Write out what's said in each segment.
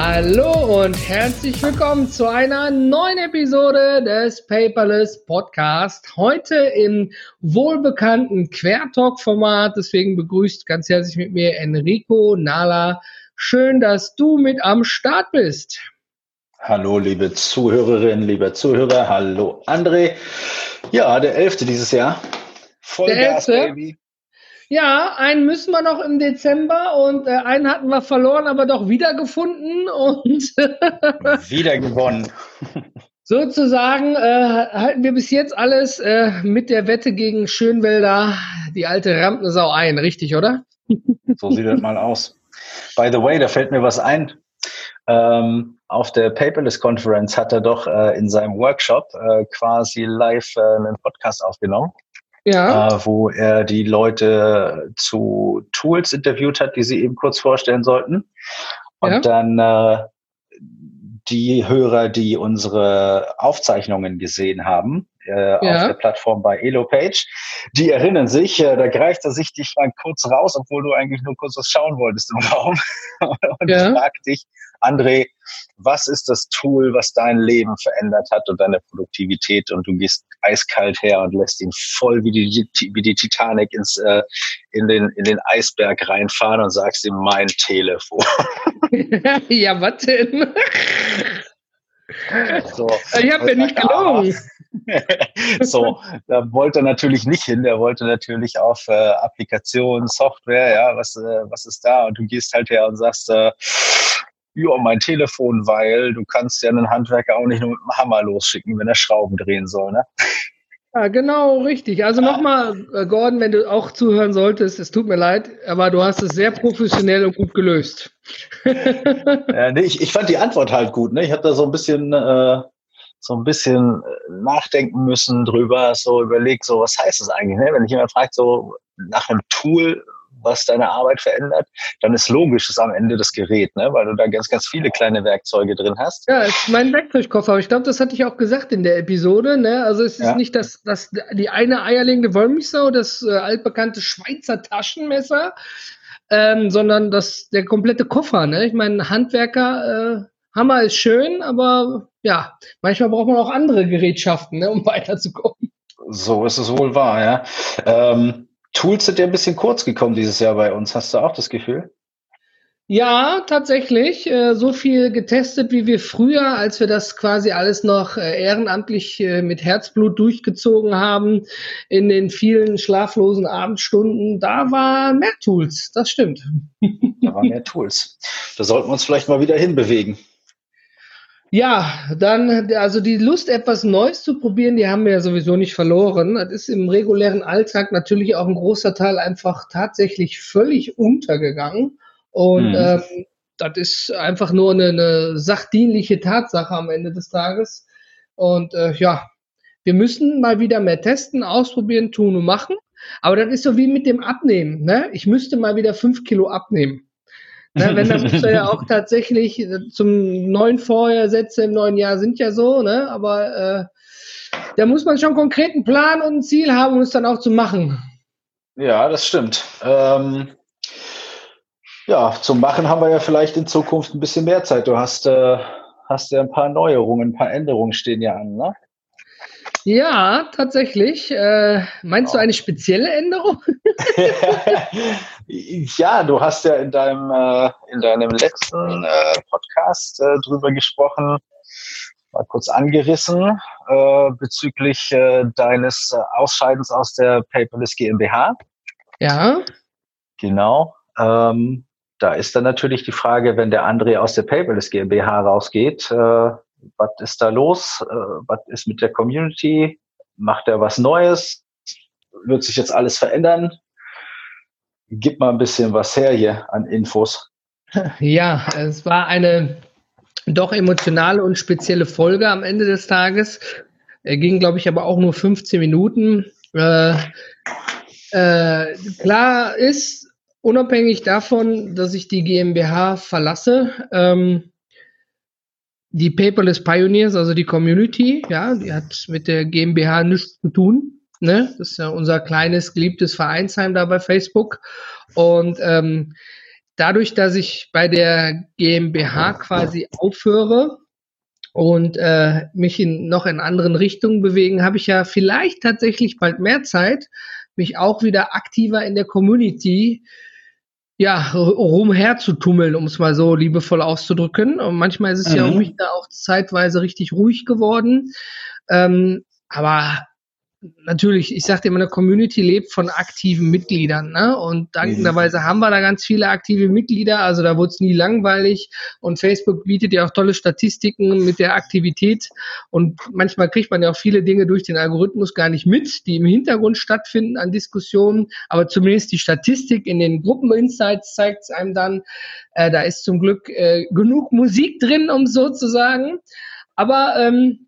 Hallo und herzlich willkommen zu einer neuen Episode des Paperless Podcast. Heute im wohlbekannten Quertalk-Format. Deswegen begrüßt ganz herzlich mit mir Enrico Nala. Schön, dass du mit am Start bist. Hallo, liebe Zuhörerinnen, liebe Zuhörer. Hallo, André. Ja, der 11. dieses Jahr. Vollgas, Baby. Ja, einen müssen wir noch im Dezember und äh, einen hatten wir verloren, aber doch wiedergefunden und wieder gewonnen. Sozusagen äh, halten wir bis jetzt alles äh, mit der Wette gegen Schönwälder, die alte Rampensau ein, richtig, oder? So sieht das mal aus. By the way, da fällt mir was ein. Ähm, auf der Paperless Conference hat er doch äh, in seinem Workshop äh, quasi live äh, einen Podcast aufgenommen ja. äh, wo er die Leute zu Tools interviewt hat, die sie eben kurz vorstellen sollten. Und ja. dann äh, die Hörer, die unsere Aufzeichnungen gesehen haben, äh, ja. auf der Plattform bei EloPage, die erinnern sich, äh, da greift er sich dich mal kurz raus, obwohl du eigentlich nur kurz was schauen wolltest im Raum und ja. fragt dich, André, was ist das Tool, was dein Leben verändert hat und deine Produktivität und du gehst eiskalt her und lässt ihn voll wie die, wie die Titanic ins, äh, in, den, in den Eisberg reinfahren und sagst ihm mein Telefon. ja, was denn? So, ich habe ja nicht gelogen. so, da wollte er natürlich nicht hin. Der wollte natürlich auf äh, Applikationen, Software, ja, was, äh, was ist da? Und du gehst halt her und sagst, äh, ja, mein Telefon, weil du kannst ja einen Handwerker auch nicht nur mit dem Hammer losschicken, wenn er Schrauben drehen soll, ne? Ja, genau, richtig. Also nochmal, äh, Gordon, wenn du auch zuhören solltest, es tut mir leid, aber du hast es sehr professionell und gut gelöst. ja, nee, ich, ich fand die Antwort halt gut. Ne? Ich habe da so ein bisschen, äh, so ein bisschen äh, nachdenken müssen drüber, so überlegt, so was heißt das eigentlich? Ne? Wenn ich jemand fragt, so nach einem Tool, was deine Arbeit verändert, dann ist logisch, ist am Ende das Gerät, ne? weil du da ganz, ganz viele kleine Werkzeuge drin hast. Ja, ist mein Werkzeugkoffer. Ich glaube, das hatte ich auch gesagt in der Episode. Ne? Also es ist ja. nicht das, das, die eine eierlegende Wollmilchsau, das äh, altbekannte Schweizer Taschenmesser, ähm, sondern das, der komplette Koffer. Ne? Ich meine, Handwerker, äh, Hammer ist schön, aber ja, manchmal braucht man auch andere Gerätschaften, ne, um weiterzukommen. So ist es wohl wahr, ja. Ähm, Tools sind ja ein bisschen kurz gekommen dieses Jahr bei uns. Hast du auch das Gefühl? Ja, tatsächlich. Äh, so viel getestet wie wir früher, als wir das quasi alles noch äh, ehrenamtlich äh, mit Herzblut durchgezogen haben in den vielen schlaflosen Abendstunden. Da waren mehr Tools, das stimmt. Da waren mehr Tools. Da sollten wir uns vielleicht mal wieder hinbewegen. Ja, dann, also die Lust, etwas Neues zu probieren, die haben wir ja sowieso nicht verloren. Das ist im regulären Alltag natürlich auch ein großer Teil einfach tatsächlich völlig untergegangen. Und mhm. ähm, das ist einfach nur eine, eine sachdienliche Tatsache am Ende des Tages. Und äh, ja, wir müssen mal wieder mehr testen, ausprobieren, tun und machen. Aber das ist so wie mit dem Abnehmen. Ne? Ich müsste mal wieder fünf Kilo abnehmen. Ne, wenn, dann musst du ja auch tatsächlich äh, zum neuen Vorhersätze im neuen Jahr sind ja so, ne? Aber äh, da muss man schon einen konkreten Plan und ein Ziel haben, um es dann auch zu machen. Ja, das stimmt. Ähm, ja, zum Machen haben wir ja vielleicht in Zukunft ein bisschen mehr Zeit. Du hast, äh, hast ja ein paar Neuerungen, ein paar Änderungen stehen ja an, ne? Ja, tatsächlich. Äh, meinst du eine spezielle Änderung? ja, du hast ja in deinem, äh, in deinem letzten äh, Podcast äh, drüber gesprochen, mal kurz angerissen, äh, bezüglich äh, deines äh, Ausscheidens aus der Paperless GmbH. Ja. Genau. Ähm, da ist dann natürlich die Frage, wenn der André aus der Paperless GmbH rausgeht, äh, was ist da los? Äh, was ist mit der Community? Macht er was Neues? Wird sich jetzt alles verändern? Gib mal ein bisschen was her hier an Infos. Ja, es war eine doch emotionale und spezielle Folge am Ende des Tages. Er ging, glaube ich, aber auch nur 15 Minuten. Äh, Äh, klar ist, unabhängig davon, dass ich die GmbH verlasse, ähm, die Paperless Pioneers, also die Community, ja, die hat mit der GmbH nichts zu tun. Ne? Das ist ja unser kleines, geliebtes Vereinsheim da bei Facebook. Und ähm, dadurch, dass ich bei der GmbH quasi aufhöre und äh, mich in noch in anderen Richtungen bewegen, habe ich ja vielleicht tatsächlich bald mehr Zeit, mich auch wieder aktiver in der Community ja, rumherzutummeln, um es mal so liebevoll auszudrücken. Und manchmal ist es mhm. ja um mich da auch zeitweise richtig ruhig geworden. Ähm, aber natürlich, ich sagte immer, eine Community lebt von aktiven Mitgliedern. Ne? Und dankenderweise haben wir da ganz viele aktive Mitglieder. Also da wurde es nie langweilig. Und Facebook bietet ja auch tolle Statistiken mit der Aktivität. Und manchmal kriegt man ja auch viele Dinge durch den Algorithmus gar nicht mit, die im Hintergrund stattfinden an Diskussionen. Aber zumindest die Statistik in den Gruppeninsights zeigt es einem dann. Äh, da ist zum Glück äh, genug Musik drin, um so zu sagen. Aber ähm,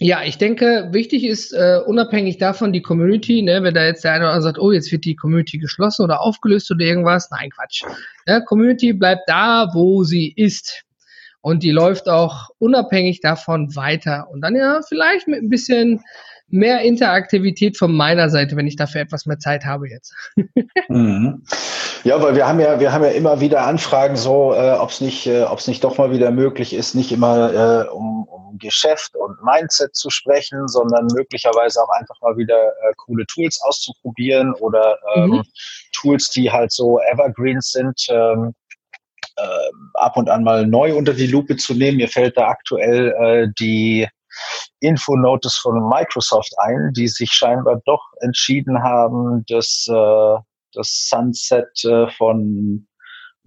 ja, ich denke, wichtig ist, äh, unabhängig davon, die Community, ne, wenn da jetzt der eine oder andere sagt, oh, jetzt wird die Community geschlossen oder aufgelöst oder irgendwas, nein, Quatsch. Ja, Community bleibt da, wo sie ist. Und die läuft auch unabhängig davon weiter. Und dann ja, vielleicht mit ein bisschen mehr Interaktivität von meiner Seite, wenn ich dafür etwas mehr Zeit habe jetzt. Mhm. Ja, weil wir haben ja, wir haben ja immer wieder Anfragen, so, äh, ob es nicht, äh, ob es nicht doch mal wieder möglich ist, nicht immer äh, um, um Geschäft und Mindset zu sprechen, sondern möglicherweise auch einfach mal wieder äh, coole Tools auszuprobieren oder ähm, mhm. Tools, die halt so Evergreens sind. Ähm, äh, ab und an mal neu unter die Lupe zu nehmen. Mir fällt da aktuell äh, die Infonotice von Microsoft ein, die sich scheinbar doch entschieden haben, das, äh, das Sunset äh, von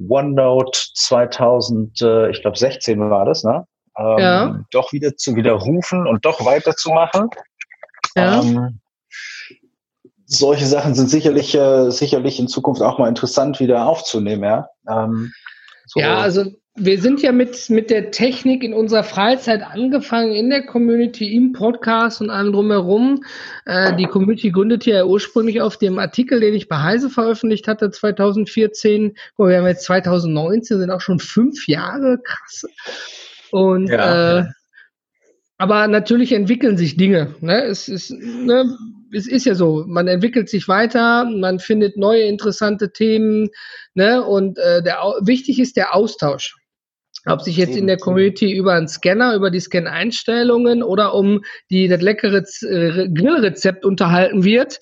OneNote 2000, äh, ich glaube 16 war das, ne? Ähm, ja. Doch wieder zu widerrufen und doch weiterzumachen. Ja. Ähm, solche Sachen sind sicherlich, äh, sicherlich in Zukunft auch mal interessant wieder aufzunehmen, ja. Ähm, so. Ja, also wir sind ja mit, mit der Technik in unserer Freizeit angefangen, in der Community, im Podcast und allem drumherum. Äh, die Community gründete ja ursprünglich auf dem Artikel, den ich bei Heise veröffentlicht hatte, 2014. Oh, wir haben jetzt 2019, sind auch schon fünf Jahre, krass. Und ja. äh, aber natürlich entwickeln sich Dinge. Ne? Es, ist, ne? es ist ja so, man entwickelt sich weiter, man findet neue interessante Themen. Ne? Und äh, der, wichtig ist der Austausch. Ob sich jetzt in der Community über einen Scanner, über die Scan-Einstellungen oder um die, das leckere äh, Grillrezept unterhalten wird,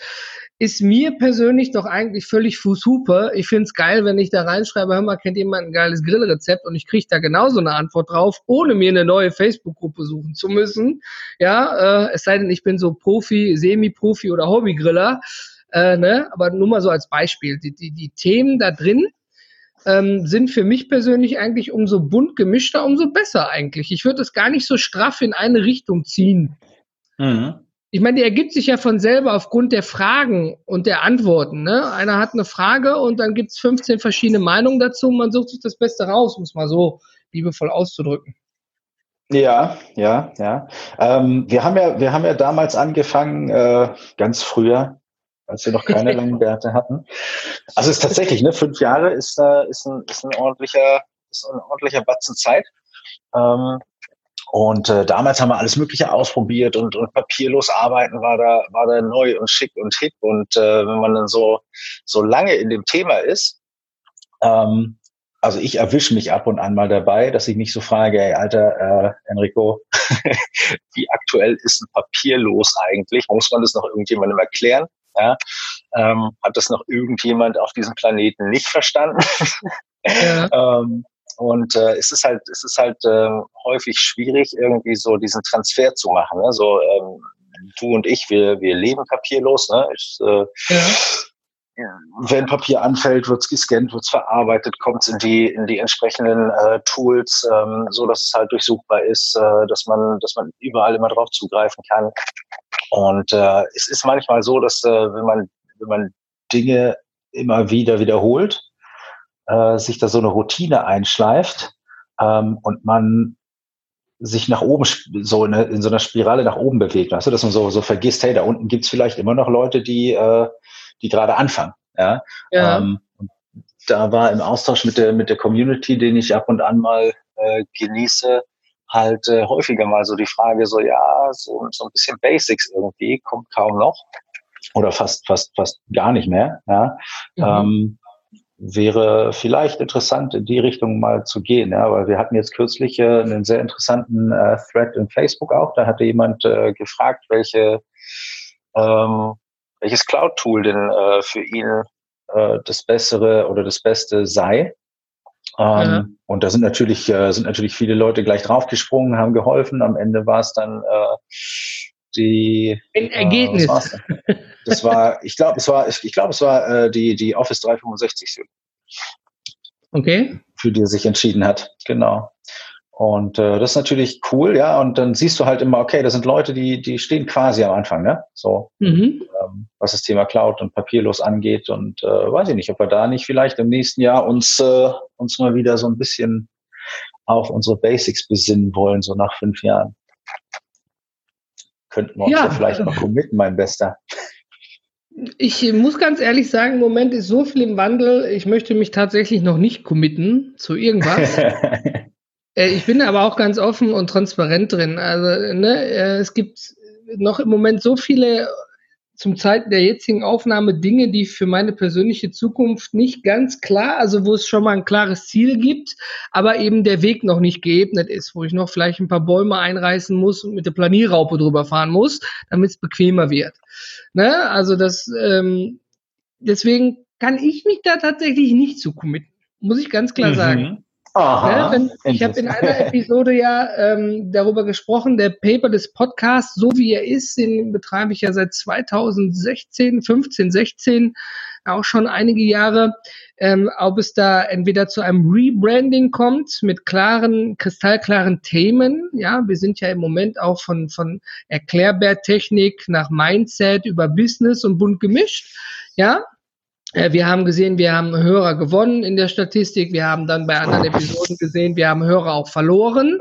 ist mir persönlich doch eigentlich völlig Fußhupe. Ich finde es geil, wenn ich da reinschreibe, hör mal, kennt jemand ein geiles Grillrezept und ich kriege da genauso eine Antwort drauf, ohne mir eine neue Facebook-Gruppe suchen zu müssen. Ja, äh, es sei denn, ich bin so Profi, Semi-Profi oder Hobbygriller. Äh, ne? Aber nur mal so als Beispiel. Die, die, die Themen da drin ähm, sind für mich persönlich eigentlich umso bunt gemischter, umso besser eigentlich. Ich würde es gar nicht so straff in eine Richtung ziehen. Mhm. Ich meine, die ergibt sich ja von selber aufgrund der Fragen und der Antworten. Ne? Einer hat eine Frage und dann gibt es 15 verschiedene Meinungen dazu und man sucht sich das Beste raus, um es mal so liebevoll auszudrücken. Ja, ja, ja. Ähm, wir haben ja, wir haben ja damals angefangen, äh, ganz früher, als wir noch keine langen Bärte hatten. Also es ist tatsächlich, ne, fünf Jahre ist, äh, ist, ein, ist ein ordentlicher, ist ein ordentlicher Batzen Zeit. Ähm, und äh, damals haben wir alles Mögliche ausprobiert und, und papierlos arbeiten war da, war da neu und schick und hip. Und äh, wenn man dann so, so lange in dem Thema ist, ähm, also ich erwische mich ab und an mal dabei, dass ich mich so frage, ey, Alter, äh, Enrico, wie aktuell ist ein papierlos eigentlich? Muss man das noch irgendjemandem erklären? Ja? Ähm, hat das noch irgendjemand auf diesem Planeten nicht verstanden? Ja. ähm, und äh, es ist halt, es ist halt äh, häufig schwierig, irgendwie so diesen Transfer zu machen. Ne? So ähm, du und ich, wir, wir leben papierlos. Ne? Ich, äh, ja. Wenn Papier anfällt, wird es gescannt, wird es verarbeitet, kommt es in die in die entsprechenden äh, Tools, ähm, so dass es halt durchsuchbar ist, äh, dass man dass man überall immer drauf zugreifen kann. Und äh, es ist manchmal so, dass äh, wenn man wenn man Dinge immer wieder wiederholt, äh, sich da so eine Routine einschleift ähm, und man sich nach oben, so in, in, so einer Spirale nach oben bewegt. Weißt du, dass man so, so vergisst, hey, da unten gibt's vielleicht immer noch Leute, die, äh, die gerade anfangen. Ja. ja. Ähm, da war im Austausch mit der, mit der Community, den ich ab und an mal äh, genieße, halt äh, häufiger mal so die Frage, so ja, so, so ein bisschen Basics irgendwie, kommt kaum noch oder fast, fast, fast gar nicht mehr. Ja. Mhm. Ähm, wäre vielleicht interessant, in die Richtung mal zu gehen, ja, weil wir hatten jetzt kürzlich äh, einen sehr interessanten äh, Thread in Facebook auch. Da hatte jemand äh, gefragt, welche ähm, welches Cloud-Tool denn äh, für ihn äh, das Bessere oder das Beste sei. Ähm, ja. Und da sind natürlich, äh, sind natürlich viele Leute gleich draufgesprungen, haben geholfen. Am Ende war es dann äh, die Ein äh, Ergebnis. Äh, das war, ich glaube, es war, ich, ich glaube, es war äh, die, die Office 365 Okay. Für die er sich entschieden hat. Genau. Und äh, das ist natürlich cool, ja. Und dann siehst du halt immer, okay, das sind Leute, die, die stehen quasi am Anfang, ne? So, mhm. ähm, was das Thema Cloud und papierlos angeht. Und äh, weiß ich nicht, ob wir da nicht vielleicht im nächsten Jahr uns, äh, uns mal wieder so ein bisschen auf unsere Basics besinnen wollen, so nach fünf Jahren. Könnten wir uns ja, ja vielleicht noch committen, mein Bester. Ich muss ganz ehrlich sagen, im Moment ist so viel im Wandel, ich möchte mich tatsächlich noch nicht committen zu irgendwas. Äh, ich bin aber auch ganz offen und transparent drin. Also, ne, äh, es gibt noch im Moment so viele zum Zeit der jetzigen Aufnahme Dinge, die für meine persönliche Zukunft nicht ganz klar, also wo es schon mal ein klares Ziel gibt, aber eben der Weg noch nicht geebnet ist, wo ich noch vielleicht ein paar Bäume einreißen muss und mit der Planierraupe drüber fahren muss, damit es bequemer wird. Ne? Also das, ähm, deswegen kann ich mich da tatsächlich nicht zu committen, muss ich ganz klar mhm. sagen. Aha, wenn, ich habe in einer Episode ja ähm, darüber gesprochen, der Paper des Podcasts, so wie er ist, den betreibe ich ja seit 2016, 15, 16, auch schon einige Jahre, ähm, ob es da entweder zu einem Rebranding kommt mit klaren, kristallklaren Themen. Ja, wir sind ja im Moment auch von, von Erklärbärtechnik nach Mindset über Business und bunt gemischt. Ja, wir haben gesehen, wir haben Hörer gewonnen in der Statistik. Wir haben dann bei anderen Episoden gesehen, wir haben Hörer auch verloren.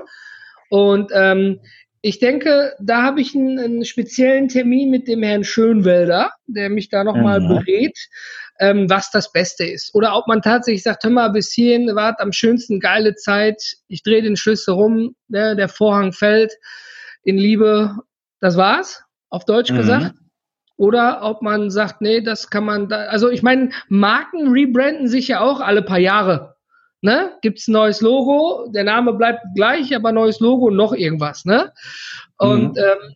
Und ähm, ich denke, da habe ich einen, einen, speziellen Termin mit dem Herrn Schönwelder, der mich da nochmal mhm. berät, ähm, was das Beste ist. Oder ob man tatsächlich sagt, hör mal, bis hierhin war am schönsten geile Zeit, ich drehe den Schlüssel rum, der, der Vorhang fällt in Liebe, das war's, auf Deutsch mhm. gesagt oder ob man sagt, nee, das kann man da, also ich meine, Marken rebranden sich ja auch alle paar Jahre. Ne? Gibt es ein neues Logo, der Name bleibt gleich, aber neues Logo und noch irgendwas, ne? Und mhm. ähm,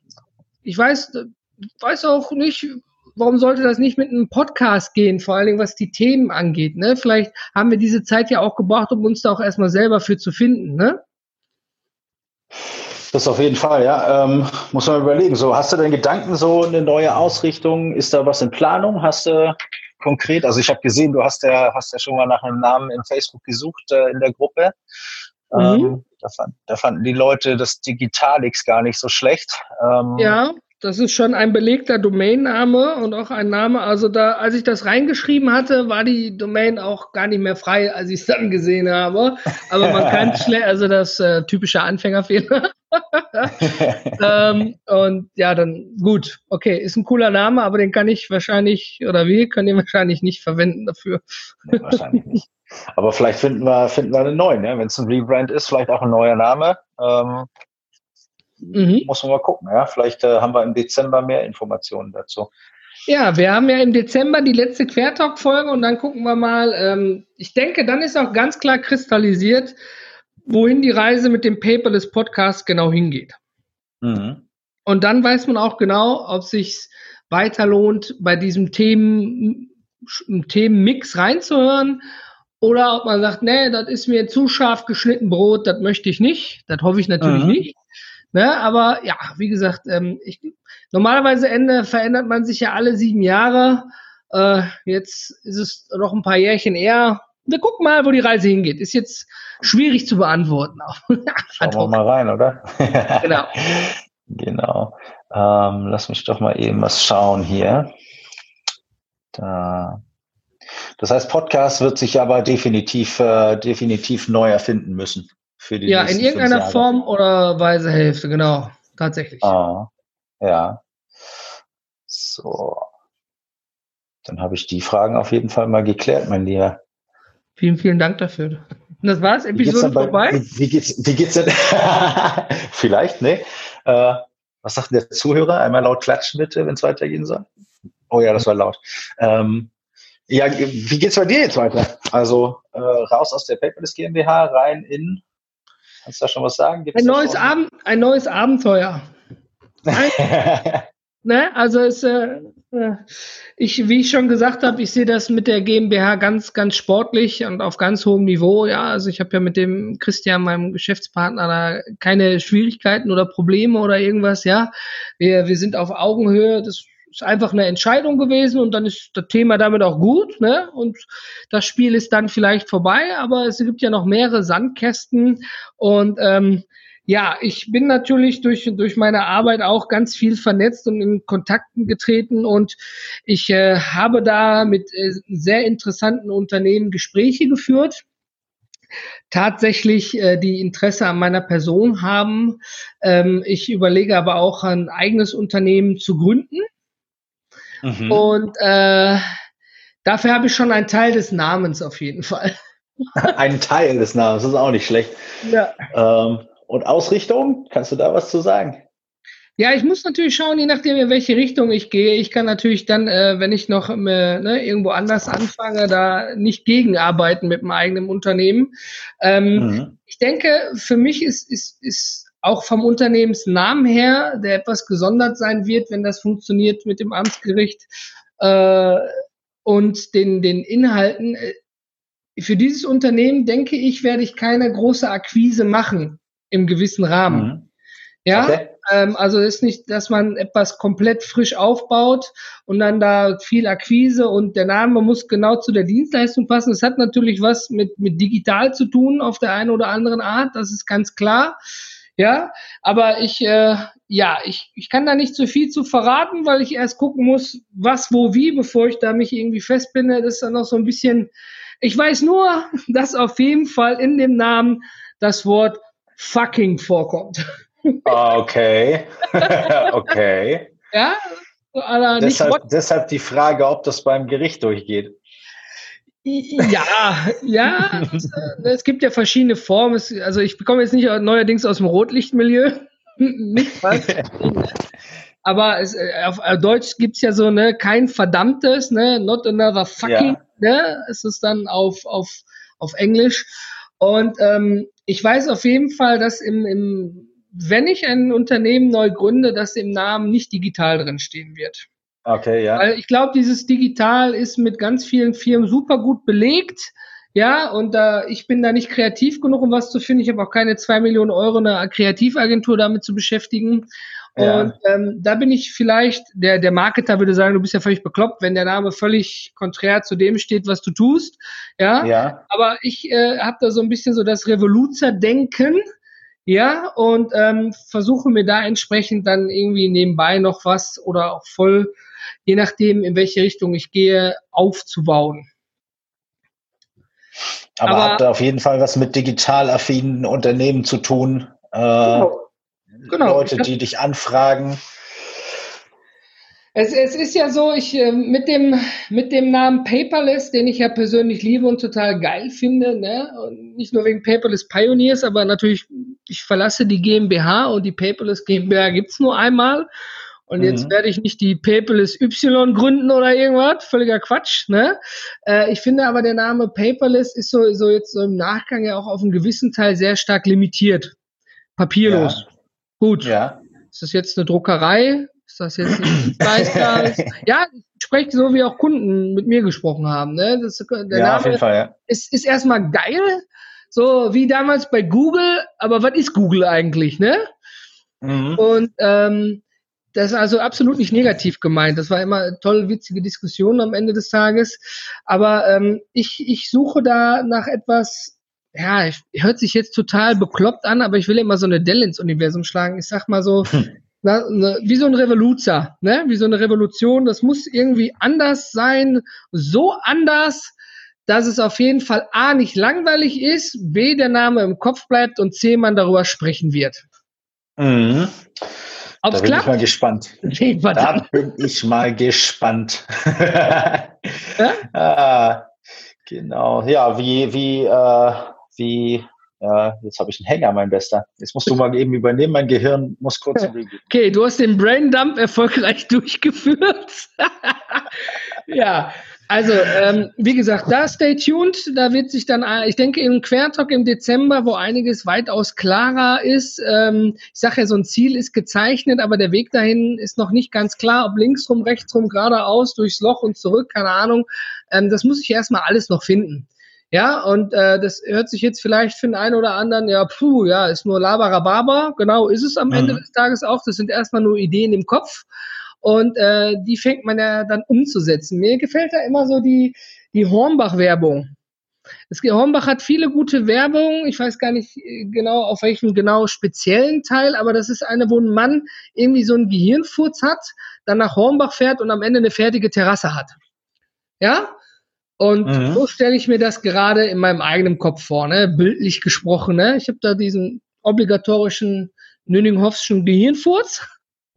ich weiß, weiß auch nicht, warum sollte das nicht mit einem Podcast gehen, vor allen Dingen was die Themen angeht, ne? Vielleicht haben wir diese Zeit ja auch gebraucht, um uns da auch erstmal selber für zu finden, ne? Das auf jeden Fall, ja. Ähm, muss man überlegen. So, hast du denn Gedanken, so eine neue Ausrichtung? Ist da was in Planung? Hast du konkret? Also ich habe gesehen, du hast ja, hast ja schon mal nach einem Namen in Facebook gesucht äh, in der Gruppe. Mhm. Ähm, da, fand, da, fanden die Leute das Digitalix gar nicht so schlecht. Ähm, ja. Das ist schon ein belegter Domainname und auch ein Name. Also da, als ich das reingeschrieben hatte, war die Domain auch gar nicht mehr frei, als ich es dann gesehen habe. Aber man kann schnell, also das äh, typische Anfängerfehler. ähm, und ja, dann gut, okay, ist ein cooler Name, aber den kann ich wahrscheinlich oder wir können den wahrscheinlich nicht verwenden dafür. Nee, wahrscheinlich nicht. Aber vielleicht finden wir, finden wir einen neuen, ja? wenn es ein Rebrand ist, vielleicht auch ein neuer Name. Ähm, Mhm. Muss man mal gucken. Ja? Vielleicht äh, haben wir im Dezember mehr Informationen dazu. Ja, wir haben ja im Dezember die letzte Quertalk-Folge und dann gucken wir mal. Ähm, ich denke, dann ist auch ganz klar kristallisiert, wohin die Reise mit dem Paper des Podcasts genau hingeht. Mhm. Und dann weiß man auch genau, ob sich weiter lohnt, bei diesem Themen, Themenmix reinzuhören oder ob man sagt, nee, das ist mir zu scharf geschnitten Brot, das möchte ich nicht. Das hoffe ich natürlich mhm. nicht. Ne, aber ja, wie gesagt, ähm, ich, normalerweise Ende verändert man sich ja alle sieben Jahre. Äh, jetzt ist es noch ein paar Jährchen eher. Wir gucken mal, wo die Reise hingeht. Ist jetzt schwierig zu beantworten. Schauen wir mal rein, oder? genau. genau. Ähm, lass mich doch mal eben was schauen hier. Da. Das heißt, Podcast wird sich aber definitiv, äh, definitiv neu erfinden müssen für die Ja, in irgendeiner Form oder Weise Hälfte, genau. Tatsächlich. Ah, ja. So. Dann habe ich die Fragen auf jeden Fall mal geklärt, mein Lieber. Vielen, vielen Dank dafür. Das war's, Episode bei, vorbei. Wie, wie, geht's, wie geht's denn? Vielleicht, ne? Äh, was sagt der Zuhörer? Einmal laut klatschen bitte, wenn es weitergehen soll. Oh ja, das war laut. Ähm, ja, wie geht's bei dir jetzt weiter? Also äh, raus aus der Paperless GmbH, rein in, kannst du da schon was sagen? Gibt's ein neues, Abend, ein neues Abenteuer. Ein, ne? Also es, äh, äh, ich, wie ich schon gesagt habe, ich sehe das mit der GmbH ganz, ganz sportlich und auf ganz hohem Niveau. Ja, also ich habe ja mit dem Christian, meinem Geschäftspartner, da keine Schwierigkeiten oder Probleme oder irgendwas. Ja, wir, wir sind auf Augenhöhe. Das ist einfach eine Entscheidung gewesen und dann ist das Thema damit auch gut, ne? Und das Spiel ist dann vielleicht vorbei, aber es gibt ja noch mehrere Sandkästen und ähm, ja, ich bin natürlich durch, durch meine Arbeit auch ganz viel vernetzt und in Kontakten getreten und ich äh, habe da mit äh, sehr interessanten Unternehmen Gespräche geführt tatsächlich äh, die Interesse an meiner Person haben. Ähm, ich überlege aber auch ein eigenes Unternehmen zu gründen. Mhm. Und äh, dafür habe ich schon einen Teil des Namens auf jeden Fall. Ein Teil des Namens, das ist auch nicht schlecht. Ja. Ähm, und Ausrichtung, kannst du da was zu sagen? Ja, ich muss natürlich schauen, je nachdem, in welche Richtung ich gehe. Ich kann natürlich dann, äh, wenn ich noch äh, ne, irgendwo anders anfange, da nicht gegenarbeiten mit meinem eigenen Unternehmen. Ähm, mhm. Ich denke, für mich ist, ist, ist auch vom Unternehmensnamen her, der etwas gesondert sein wird, wenn das funktioniert mit dem Amtsgericht äh, und den, den Inhalten. Äh, für dieses Unternehmen, denke ich, werde ich keine große Akquise machen im gewissen Rahmen. Mhm. Ja, okay. ähm, also ist nicht, dass man etwas komplett frisch aufbaut und dann da viel Akquise und der Name muss genau zu der Dienstleistung passen. Es hat natürlich was mit, mit digital zu tun auf der einen oder anderen Art, das ist ganz klar. Ja, aber ich, äh, ja, ich, ich kann da nicht zu viel zu verraten, weil ich erst gucken muss, was, wo, wie, bevor ich da mich irgendwie festbinde. Das ist dann noch so ein bisschen, ich weiß nur, dass auf jeden Fall in dem Namen das Wort fucking vorkommt. Ah, okay. okay. Ja, also deshalb, deshalb die Frage, ob das beim Gericht durchgeht. Ja, ja, es, äh, es, gibt ja verschiedene Formen. Es, also ich bekomme jetzt nicht neuerdings aus dem Rotlichtmilieu. nicht falsch. Aber es, äh, auf Deutsch gibt es ja so, ne, kein verdammtes, ne, not another fucking, ja. ne, ist es dann auf, auf, auf Englisch. Und ähm, ich weiß auf jeden Fall, dass im, im, wenn ich ein Unternehmen neu gründe, dass im Namen nicht digital drin stehen wird. Okay, ja. Weil ich glaube, dieses Digital ist mit ganz vielen Firmen super gut belegt. Ja, und äh, ich bin da nicht kreativ genug, um was zu finden. Ich habe auch keine zwei Millionen Euro eine Kreativagentur damit zu beschäftigen. Ja. Und ähm, da bin ich vielleicht, der, der Marketer würde sagen, du bist ja völlig bekloppt, wenn der Name völlig konträr zu dem steht, was du tust. Ja. ja. Aber ich äh, habe da so ein bisschen so das Revoluzer-Denken, ja, und ähm, versuche mir da entsprechend dann irgendwie nebenbei noch was oder auch voll, je nachdem, in welche Richtung ich gehe, aufzubauen. Aber, Aber hat auf jeden Fall was mit digital affinen Unternehmen zu tun. Äh, genau genau. Leute, die dich anfragen. Es, es ist ja so, ich äh, mit dem mit dem Namen Paperless, den ich ja persönlich liebe und total geil finde, ne? Und nicht nur wegen Paperless Pioneers, aber natürlich, ich verlasse die GmbH und die Paperless GmbH gibt es nur einmal. Und mhm. jetzt werde ich nicht die Paperless Y gründen oder irgendwas, völliger Quatsch. Ne? Äh, ich finde aber der Name Paperless ist so, so jetzt so im Nachgang ja auch auf einen gewissen Teil sehr stark limitiert. Papierlos. Ja. Gut. Ja. Ist das jetzt eine Druckerei? Ist das jetzt ein Dienstleister? ja, ich spreche so, wie auch Kunden mit mir gesprochen haben. Ne? Das, der ja, Name auf jeden Fall, ja. ist, ist erstmal geil, so wie damals bei Google, aber was ist Google eigentlich, ne? Mhm. Und ähm, das ist also absolut nicht negativ gemeint. Das war immer toll, witzige Diskussionen am Ende des Tages. Aber ähm, ich, ich suche da nach etwas ja, hört sich jetzt total bekloppt an, aber ich will immer so eine Dell ins Universum schlagen. Ich sag mal so, hm. na, ne, wie so ein Revoluzer, ne? Wie so eine Revolution. Das muss irgendwie anders sein, so anders, dass es auf jeden Fall A nicht langweilig ist, B der Name im Kopf bleibt und C man darüber sprechen wird. Mhm. Ob's da bin klappt? ich mal gespannt. Da bin ich mal gespannt. ah, genau. Ja, wie, wie, äh, wie, äh, jetzt habe ich einen Hänger, mein Bester. Jetzt musst du mal eben übernehmen, mein Gehirn muss kurz Okay, du hast den Braindump erfolgreich durchgeführt. ja, also, ähm, wie gesagt, da stay tuned. Da wird sich dann, äh, ich denke, im Quertalk im Dezember, wo einiges weitaus klarer ist. Ähm, ich sage ja, so ein Ziel ist gezeichnet, aber der Weg dahin ist noch nicht ganz klar, ob links rum, rechts rum, geradeaus, durchs Loch und zurück, keine Ahnung. Ähm, das muss ich erstmal alles noch finden. Ja, und äh, das hört sich jetzt vielleicht für den einen oder anderen, ja, puh, ja, ist nur Labarababa. Genau ist es am mhm. Ende des Tages auch. Das sind erstmal nur Ideen im Kopf. Und äh, die fängt man ja dann umzusetzen. Mir gefällt da immer so die, die Hornbach-Werbung. Hornbach hat viele gute Werbung. Ich weiß gar nicht äh, genau, auf welchem genau speziellen Teil, aber das ist eine, wo ein Mann irgendwie so einen Gehirnfurz hat, dann nach Hornbach fährt und am Ende eine fertige Terrasse hat. Ja? Und mhm. so stelle ich mir das gerade in meinem eigenen Kopf vor, ne? bildlich gesprochen. Ne? Ich habe da diesen obligatorischen Nünninghofschen Gehirnfurz.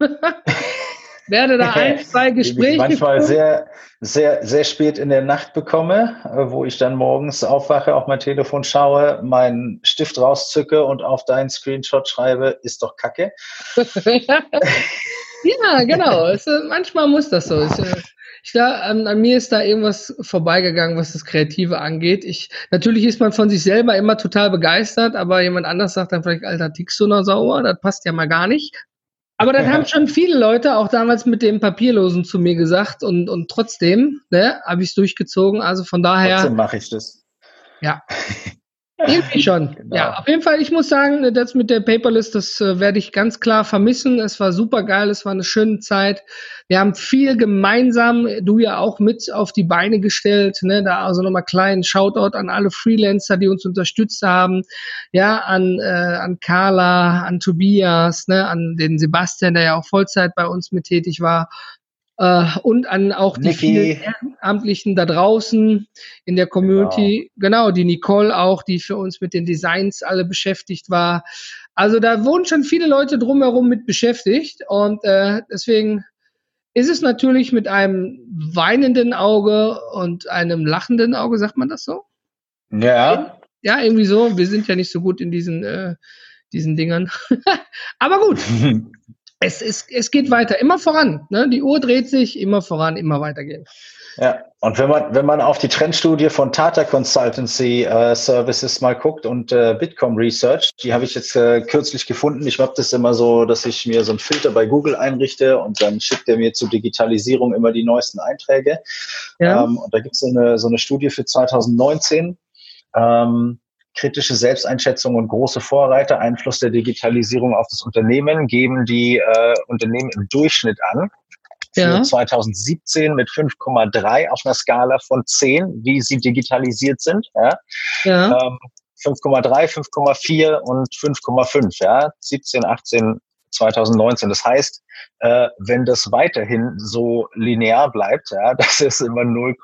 werde da ein, zwei Gespräche. Ich manchmal sehr, sehr, sehr spät in der Nacht bekomme, äh, wo ich dann morgens aufwache, auf mein Telefon schaue, meinen Stift rauszücke und auf deinen Screenshot schreibe, ist doch Kacke. ja, genau. Es, äh, manchmal muss das so. Es, äh, ich da, an, an, mir ist da irgendwas vorbeigegangen, was das Kreative angeht. Ich, natürlich ist man von sich selber immer total begeistert, aber jemand anders sagt dann vielleicht, Alter, tickst du noch sauer? Das passt ja mal gar nicht. Aber das haben schon viele Leute auch damals mit dem Papierlosen zu mir gesagt und, und trotzdem ne, habe ich es durchgezogen. Also von daher. Trotzdem mache ich das. Ja. Irgendwie schon. Genau. Ja, auf jeden Fall, ich muss sagen, das mit der Paperlist, das äh, werde ich ganz klar vermissen. Es war super geil, es war eine schöne Zeit. Wir haben viel gemeinsam, du ja auch mit auf die Beine gestellt. Ne? Da also nochmal kleinen Shoutout an alle Freelancer, die uns unterstützt haben. Ja, an, äh, an Carla, an Tobias, ne? an den Sebastian, der ja auch Vollzeit bei uns mit tätig war äh, und an auch die Niki. vielen Ehrenamtlichen da draußen in der Community. Genau. genau, die Nicole auch, die für uns mit den Designs alle beschäftigt war. Also da wurden schon viele Leute drumherum mit beschäftigt und äh, deswegen ist es natürlich mit einem weinenden Auge und einem lachenden Auge, sagt man das so? Ja. Ja, irgendwie so. Wir sind ja nicht so gut in diesen, äh, diesen Dingern. Aber gut. es, es, es geht weiter, immer voran. Ne? Die Uhr dreht sich, immer voran, immer weitergehen. Ja, und wenn man, wenn man auf die Trendstudie von Tata Consultancy äh, Services mal guckt und äh, Bitkom Research, die habe ich jetzt äh, kürzlich gefunden. Ich mache das immer so, dass ich mir so einen Filter bei Google einrichte und dann schickt er mir zur Digitalisierung immer die neuesten Einträge. Ja. Ähm, und da gibt es so eine, so eine Studie für 2019. Ähm, kritische Selbsteinschätzung und große Vorreiter, Einfluss der Digitalisierung auf das Unternehmen, geben die äh, Unternehmen im Durchschnitt an. Ja. 2017 mit 5,3 auf einer Skala von 10, wie sie digitalisiert sind. Ja. ja. Ähm, 5,3, 5,4 und 5,5. Ja. 17, 18, 2019. Das heißt, äh, wenn das weiterhin so linear bleibt, ja, dass es immer 0,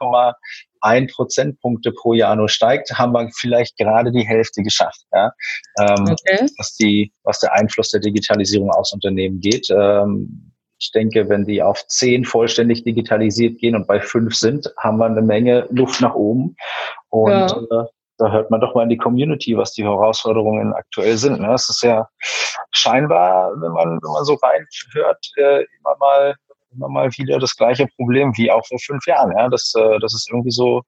ein Prozentpunkte pro Jahr nur steigt, haben wir vielleicht gerade die Hälfte geschafft. Ja? Ähm, okay. was, die, was der Einfluss der Digitalisierung aufs Unternehmen geht. Ähm, ich denke, wenn die auf zehn vollständig digitalisiert gehen und bei fünf sind, haben wir eine Menge Luft nach oben. Und ja. äh, da hört man doch mal in die Community, was die Herausforderungen aktuell sind. Ne? Es ist ja scheinbar, wenn man, wenn man so reinhört, äh, immer mal immer mal wieder das gleiche Problem wie auch vor fünf Jahren, ja, dass, äh, dass es irgendwie so,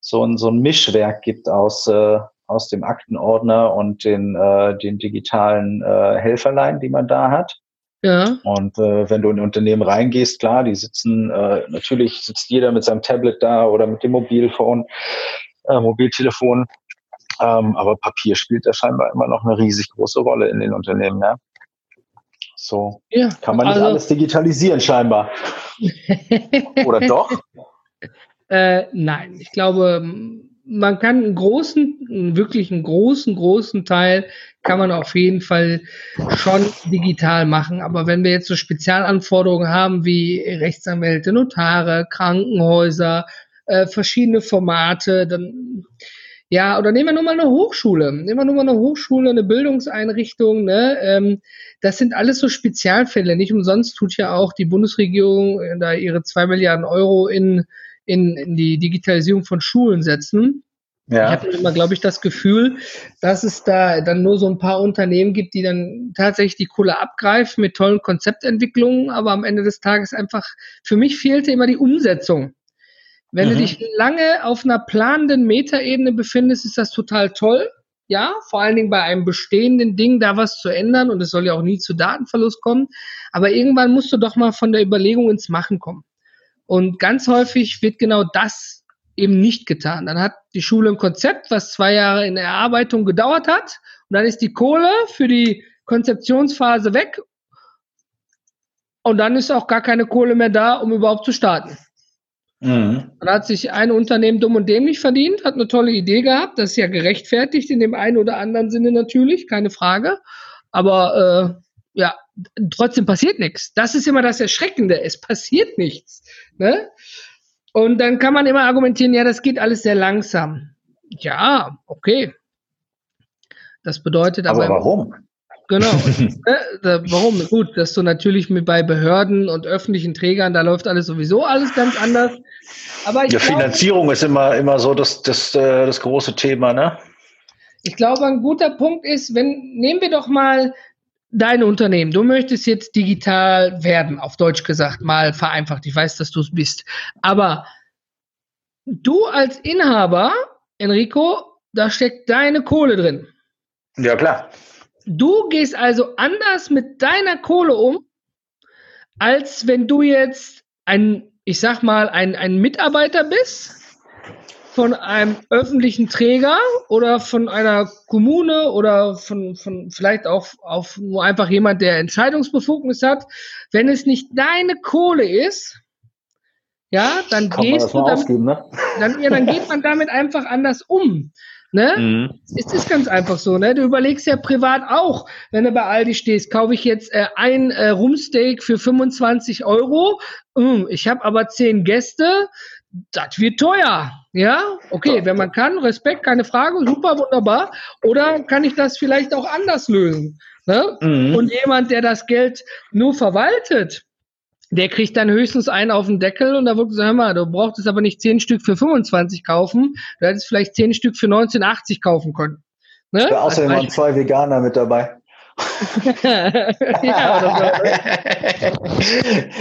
so ein, so ein Mischwerk gibt aus, äh, aus dem Aktenordner und den, äh, den digitalen äh, Helferlein, die man da hat. Ja. Und äh, wenn du in ein Unternehmen reingehst, klar, die sitzen, äh, natürlich sitzt jeder mit seinem Tablet da oder mit dem Mobilphone, äh, Mobiltelefon. Ähm, aber Papier spielt da scheinbar immer noch eine riesig große Rolle in den Unternehmen, ja. So ja, kann man nicht also, alles digitalisieren, scheinbar. Oder doch? Äh, nein, ich glaube, man kann einen großen, wirklich einen großen, großen Teil kann man auf jeden Fall schon digital machen. Aber wenn wir jetzt so Spezialanforderungen haben wie Rechtsanwälte, Notare, Krankenhäuser, äh, verschiedene Formate, dann Ja, oder nehmen wir nur mal eine Hochschule. Nehmen wir nur mal eine Hochschule, eine Bildungseinrichtung. Ne? Ähm, das sind alles so Spezialfälle. Nicht umsonst tut ja auch die Bundesregierung äh, da ihre zwei Milliarden Euro in, in, in die Digitalisierung von Schulen setzen. Ja. Ich habe immer, glaube ich, das Gefühl, dass es da dann nur so ein paar Unternehmen gibt, die dann tatsächlich die Kohle abgreifen mit tollen Konzeptentwicklungen, aber am Ende des Tages einfach, für mich fehlte immer die Umsetzung. Wenn mhm. du dich lange auf einer planenden Metaebene befindest, ist das total toll. Ja, vor allen Dingen bei einem bestehenden Ding da was zu ändern und es soll ja auch nie zu Datenverlust kommen. Aber irgendwann musst du doch mal von der Überlegung ins Machen kommen. Und ganz häufig wird genau das eben nicht getan. Dann hat die Schule ein Konzept, was zwei Jahre in Erarbeitung gedauert hat. Und dann ist die Kohle für die Konzeptionsphase weg. Und dann ist auch gar keine Kohle mehr da, um überhaupt zu starten. Mhm. Dann hat sich ein Unternehmen dumm und dämlich verdient, hat eine tolle Idee gehabt, das ist ja gerechtfertigt in dem einen oder anderen Sinne natürlich, keine Frage. Aber äh, ja, trotzdem passiert nichts. Das ist immer das Erschreckende. Es passiert nichts. Ne? Und dann kann man immer argumentieren, ja, das geht alles sehr langsam. Ja, okay. Das bedeutet aber. Aber warum? Genau. äh, warum? Gut, dass du natürlich mit bei Behörden und öffentlichen Trägern, da läuft alles sowieso alles ganz anders. Aber ja, glaube, Finanzierung ist immer, immer so das, das, äh, das große Thema, ne? Ich glaube, ein guter Punkt ist, wenn, nehmen wir doch mal dein Unternehmen. Du möchtest jetzt digital werden, auf Deutsch gesagt, mal vereinfacht. Ich weiß, dass du es bist. Aber du als Inhaber, Enrico, da steckt deine Kohle drin. Ja, klar. Du gehst also anders mit deiner Kohle um, als wenn du jetzt ein, ich sag mal, ein, ein Mitarbeiter bist von einem öffentlichen Träger oder von einer Kommune oder von, von vielleicht auch auf nur einfach jemand, der Entscheidungsbefugnis hat. Wenn es nicht deine Kohle ist, ja, dann Kann gehst du damit, ne? dann, ja, dann geht man damit einfach anders um. Ne? Mhm. Es ist ganz einfach so, ne? Du überlegst ja privat auch, wenn du bei Aldi stehst, kaufe ich jetzt äh, ein äh, Rumsteak für 25 Euro. Hm, ich habe aber zehn Gäste, das wird teuer. Ja, okay, wenn man kann, Respekt, keine Frage, super, wunderbar. Oder kann ich das vielleicht auch anders lösen? Ne? Mhm. Und jemand, der das Geld nur verwaltet, der kriegt dann höchstens einen auf den Deckel und da wird gesagt, hör mal, du brauchst aber nicht zehn Stück für 25 kaufen, du hättest vielleicht zehn Stück für 1980 kaufen können. Ne? Ja, außerdem waren zwei Veganer mit dabei. ja,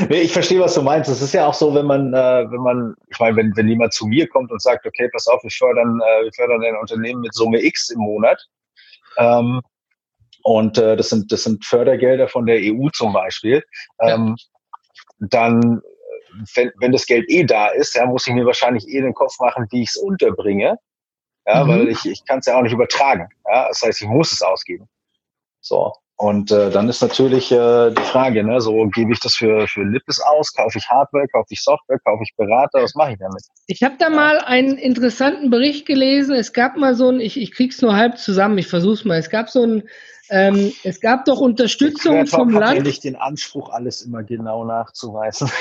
nee, ich verstehe, was du meinst. Es ist ja auch so, wenn man, äh, wenn man, ich meine, wenn, wenn jemand zu mir kommt und sagt, okay, pass auf, wir fördern, äh, wir fördern ein Unternehmen mit Summe X im Monat. Ähm, und äh, das sind das sind Fördergelder von der EU zum Beispiel. Ähm, ja dann, wenn, wenn das Geld eh da ist, ja, muss ich mir wahrscheinlich eh den Kopf machen, wie ich es unterbringe. Ja, mhm. weil ich, ich kann es ja auch nicht übertragen. Ja, das heißt, ich muss es ausgeben. So. Und äh, dann ist natürlich äh, die Frage, ne, so gebe ich das für, für Lippes aus, kaufe ich Hardware, kaufe ich Software, kaufe ich Berater, was mache ich damit? Ich habe da mal einen interessanten Bericht gelesen. Es gab mal so ein, ich, ich krieg's nur halb zusammen, ich versuch's mal. Es gab so ein ähm, es gab doch Unterstützung vom Land. Ich nicht den Anspruch, alles immer genau nachzuweisen.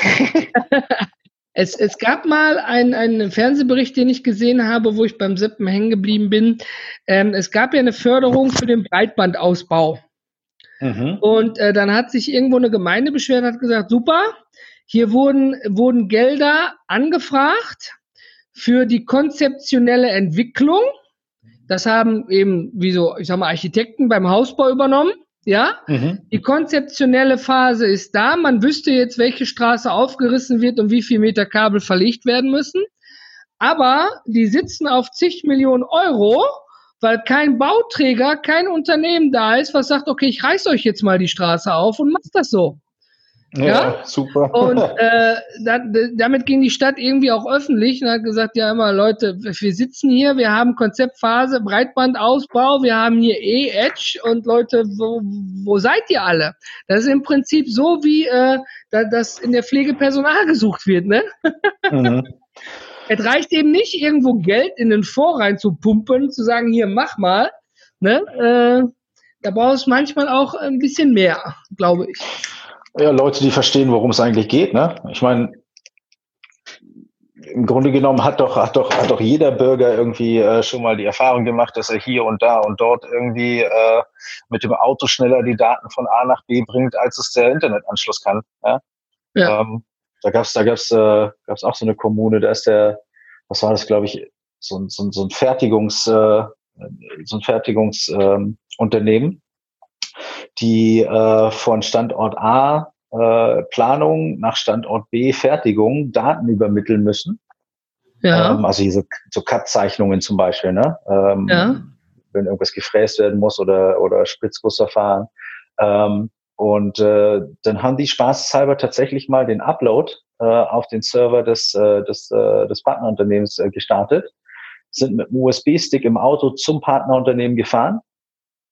es, es gab mal einen, einen Fernsehbericht, den ich gesehen habe, wo ich beim Seppen hängen geblieben bin. Ähm, es gab ja eine Förderung für den Breitbandausbau. Mhm. Und äh, dann hat sich irgendwo eine Gemeinde beschwert, hat gesagt, super, hier wurden, wurden Gelder angefragt für die konzeptionelle Entwicklung das haben eben, wie so, ich sag mal, Architekten beim Hausbau übernommen. Ja, mhm. die konzeptionelle Phase ist da. Man wüsste jetzt, welche Straße aufgerissen wird und wie viel Meter Kabel verlegt werden müssen. Aber die sitzen auf zig Millionen Euro, weil kein Bauträger, kein Unternehmen da ist, was sagt, okay, ich reiß euch jetzt mal die Straße auf und macht das so. Ja, ja, super. Und äh, da, damit ging die Stadt irgendwie auch öffentlich und hat gesagt, ja immer Leute, wir sitzen hier, wir haben Konzeptphase, Breitbandausbau, wir haben hier E-Edge und Leute, wo, wo seid ihr alle? Das ist im Prinzip so, wie äh, da, das in der Pflege Personal gesucht wird, ne? Mhm. es reicht eben nicht, irgendwo Geld in den Fonds reinzupumpen, zu sagen, hier, mach mal. Ne? Äh, da brauchst du manchmal auch ein bisschen mehr, glaube ich. Ja, Leute, die verstehen, worum es eigentlich geht. Ne? Ich meine, im Grunde genommen hat doch, hat doch, hat doch jeder Bürger irgendwie äh, schon mal die Erfahrung gemacht, dass er hier und da und dort irgendwie äh, mit dem Auto schneller die Daten von A nach B bringt, als es der Internetanschluss kann. Ja? ja. Ähm, da gab's, da gab's, äh, gab's auch so eine Kommune, da ist der, was war das, glaube ich, so, so, so ein Fertigungs, äh, so ein Fertigungsunternehmen, ähm, die äh, von Standort A äh, Planung nach Standort B Fertigung Daten übermitteln müssen. Ja. Ähm, also diese so Cut-Zeichnungen zum Beispiel, ne? Ähm, ja. Wenn irgendwas gefräst werden muss oder, oder Spritzgussverfahren. Ähm, und äh, dann haben die spaßeshalber tatsächlich mal den Upload äh, auf den Server des, äh, des, äh, des Partnerunternehmens äh, gestartet, sind mit einem USB-Stick im Auto zum Partnerunternehmen gefahren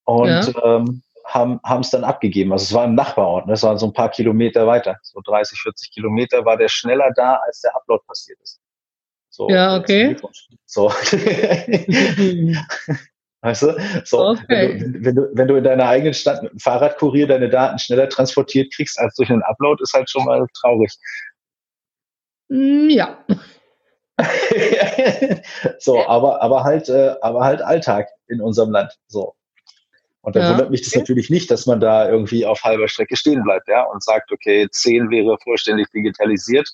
und ja. ähm, haben es dann abgegeben. Also es war im Nachbarort, ne? es waren so ein paar Kilometer weiter, so 30, 40 Kilometer war der schneller da, als der Upload passiert ist. So, ja, okay. So. weißt du? So, okay. wenn, du, wenn, du, wenn du in deiner eigenen Stadt mit dem Fahrradkurier deine Daten schneller transportiert kriegst als durch einen Upload, ist halt schon mal traurig. Mm, ja. so, aber, aber halt, äh, aber halt Alltag in unserem Land. So. Und da ja. wundert mich das natürlich nicht, dass man da irgendwie auf halber Strecke stehen bleibt, ja, und sagt, okay, 10 wäre vollständig digitalisiert,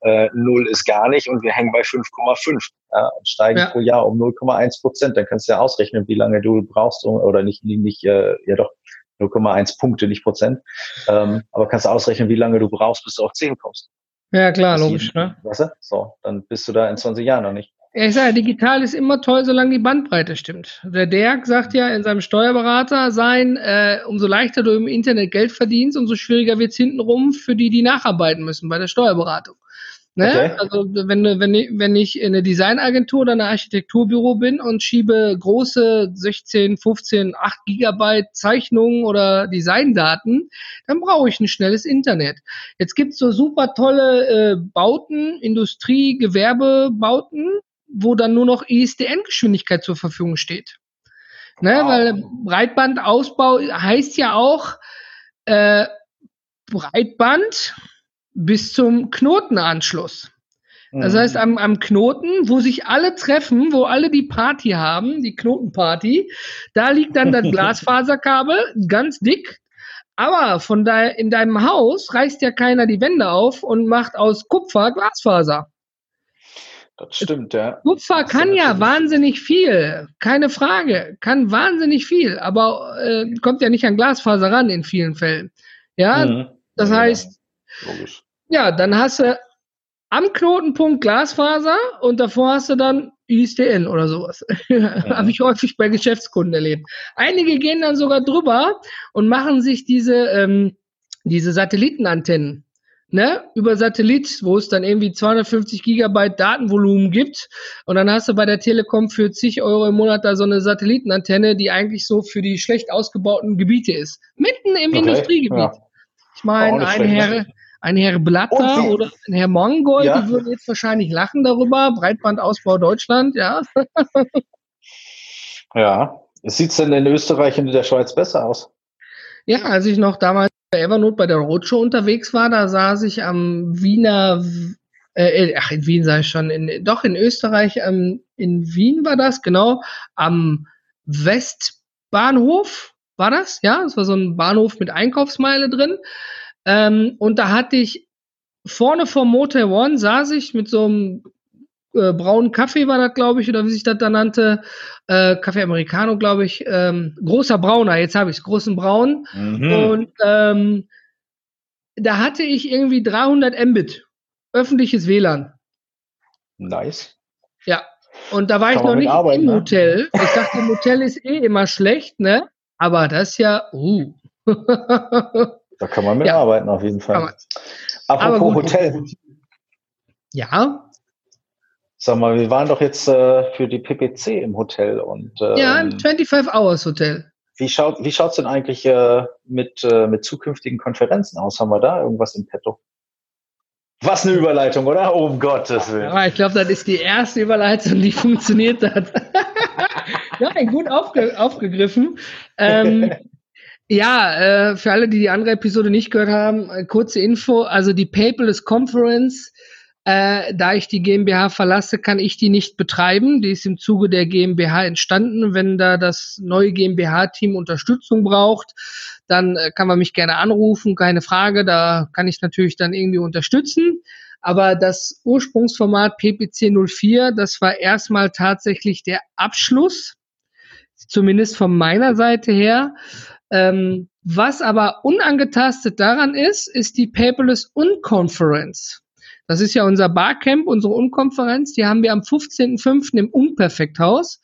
äh, 0 ist gar nicht und wir hängen bei 5,5 ja, und steigen ja. pro Jahr um 0,1 Prozent. Dann kannst du ja ausrechnen, wie lange du brauchst, um, oder nicht, nicht, äh, ja doch, 0,1 Punkte, nicht Prozent. Ähm, aber kannst du ausrechnen, wie lange du brauchst, bis du auf 10 kommst. Ja, klar, logisch, ne? Weißt du? So, dann bist du da in 20 Jahren noch nicht. Ja, ich sage, digital ist immer toll, solange die Bandbreite stimmt. Der Dirk sagt ja in seinem Steuerberater sein, äh, umso leichter du im Internet Geld verdienst, umso schwieriger wird's hintenrum für die, die nacharbeiten müssen bei der Steuerberatung. Ne? Okay. Also wenn, wenn, ich, wenn ich in einer Designagentur oder einer Architekturbüro bin und schiebe große 16, 15, 8 Gigabyte Zeichnungen oder Designdaten, dann brauche ich ein schnelles Internet. Jetzt gibt's so super tolle äh, Bauten, Industrie, Gewerbebauten, wo dann nur noch ISDN-Geschwindigkeit zur Verfügung steht. Ne, wow. Weil Breitbandausbau heißt ja auch äh, Breitband bis zum Knotenanschluss. Das heißt, am, am Knoten, wo sich alle treffen, wo alle die Party haben, die Knotenparty, da liegt dann das Glasfaserkabel ganz dick. Aber von da in deinem Haus reißt ja keiner die Wände auf und macht aus Kupfer Glasfaser. Das stimmt, ja. Kupfer kann ja wahnsinnig viel, keine Frage, kann wahnsinnig viel, aber äh, kommt ja nicht an Glasfaser ran in vielen Fällen. Ja, mhm. das ja, heißt, logisch. ja, dann hast du am Knotenpunkt Glasfaser und davor hast du dann ISDN oder sowas. Ja. Habe ich häufig bei Geschäftskunden erlebt. Einige gehen dann sogar drüber und machen sich diese, ähm, diese Satellitenantennen ne, über Satellit, wo es dann irgendwie 250 Gigabyte Datenvolumen gibt. Und dann hast du bei der Telekom für zig Euro im Monat da so eine Satellitenantenne, die eigentlich so für die schlecht ausgebauten Gebiete ist. Mitten im okay, Industriegebiet. Ja. Ich meine, ein Herr, ne? ein Herr Blatter oder ein Herr Mongol, ja. die würden jetzt wahrscheinlich lachen darüber. Breitbandausbau Deutschland, ja. ja. Sieht es denn in Österreich und in der Schweiz besser aus? Ja, als ich noch damals bei Evernote bei der Roadshow unterwegs war, da saß ich am Wiener, äh, ach, in Wien sei ich schon, in, doch in Österreich, ähm, in Wien war das, genau, am Westbahnhof war das, ja, das war so ein Bahnhof mit Einkaufsmeile drin. Ähm, und da hatte ich vorne vom Motel One saß ich mit so einem äh, braunen Kaffee war das, glaube ich, oder wie sich das da nannte. Äh, Kaffee Americano, glaube ich. Ähm, großer Brauner, jetzt habe ich es, großen Braun. Mhm. Und ähm, da hatte ich irgendwie 300 Mbit, öffentliches WLAN. Nice. Ja, und da war Kann ich noch nicht arbeiten, im ne? Hotel. Ich dachte, im Hotel ist eh immer schlecht, ne? Aber das ja, uh. da kann man mit ja. auf jeden Fall. Apropos Hotel. Ja. Sag mal, wir waren doch jetzt äh, für die PPC im Hotel und ähm, ja, im 25 Hours Hotel. Wie schaut wie schaut's denn eigentlich äh, mit äh, mit zukünftigen Konferenzen aus? Haben wir da irgendwas im Petto? Was eine Überleitung, oder? Oh, um Gottes Willen. Ja, ich glaube, das ist die erste Überleitung, die funktioniert hat. ja, gut aufge aufgegriffen. Ähm, ja, äh, für alle, die die andere Episode nicht gehört haben, äh, kurze Info. Also die Paperless Conference Äh, da ich die GmbH verlasse, kann ich die nicht betreiben. Die ist im Zuge der GmbH entstanden. Wenn da das neue GmbH-Team Unterstützung braucht, dann äh, kann man mich gerne anrufen, keine Frage. Da kann ich natürlich dann irgendwie unterstützen. Aber das Ursprungsformat PPC 04, das war erstmal tatsächlich der Abschluss, zumindest von meiner Seite her. Ähm, was aber unangetastet daran ist, ist die Paperless Unconference. Das ist ja unser Barcamp, unsere Unkonferenz. Die haben wir am 15.05. im Unperfekthaus.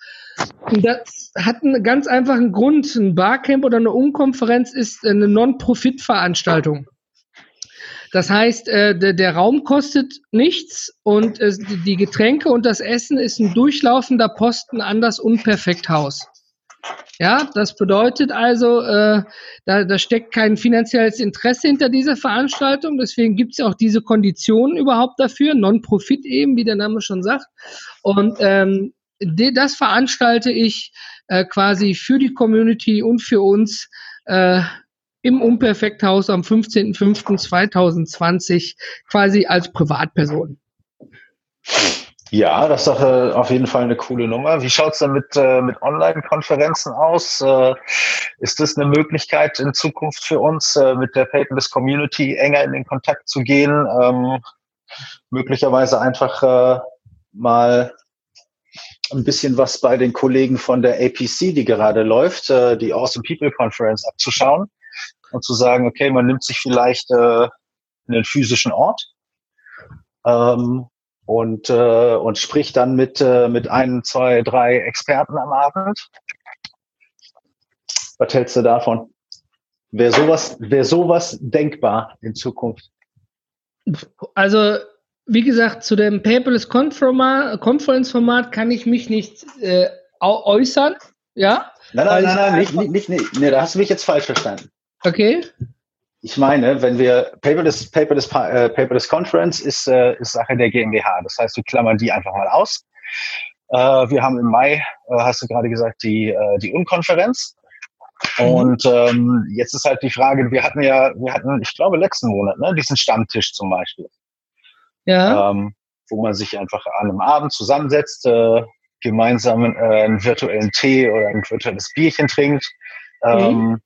Und das hat einen ganz einfachen Grund. Ein Barcamp oder eine Unkonferenz ist eine Non-Profit-Veranstaltung. Das heißt, äh, der, Raum kostet nichts und äh, die Getränke und das Essen ist ein durchlaufender Posten an das Unperfekthaus. Ja, das bedeutet also, äh, da, da steckt kein finanzielles Interesse hinter dieser Veranstaltung. Deswegen gibt es ja auch diese Konditionen überhaupt dafür, Non-Profit eben, wie der Name schon sagt. Und ähm, de, das veranstalte ich äh, quasi für die Community und für uns äh, im Unperfekthaus am 15.05.2020 quasi als Privatperson. Ja, das ist doch äh, auf jeden Fall eine coole Nummer. Wie schaut's denn mit, äh, mit Online-Konferenzen aus? Äh, ist das eine Möglichkeit in Zukunft für uns, äh, mit der Paperless Community enger in den Kontakt zu gehen? Ähm, möglicherweise einfach äh, mal ein bisschen was bei den Kollegen von der APC, die gerade läuft, äh, die Awesome People Conference abzuschauen und zu sagen, okay, man nimmt sich vielleicht äh, einen physischen Ort ähm, und, äh, und spricht dann mit, äh, mit ein, zwei, drei Experten am Abend. Was hältst du davon? Wäre sowas, wäre sowas denkbar in Zukunft? Also, wie gesagt, zu dem Paperless Conference Format kann ich mich nicht äh, äußern. Ja? Nein, nein, nein, nein, nicht, nicht, nicht, nicht. Nee, da hast du mich jetzt falsch verstanden. Okay ich meine, wenn wir Paperless, Paperless, äh, Paperless Conference ist, äh, ist Sache der GmbH. Das heißt, wir klammern die einfach mal aus. Äh, wir haben im Mai, äh, hast du gerade gesagt, die, die Unkonferenz. Mhm. Und ähm, jetzt ist halt die Frage, wir hatten ja, wir hatten, ich glaube, letzten Monat, ne, diesen Stammtisch zum Beispiel. Ja. Ähm, wo man sich einfach an einem Abend zusammensetzt, gemeinsam einen virtuellen Tee oder ein virtuelles Bierchen trinkt. Mhm.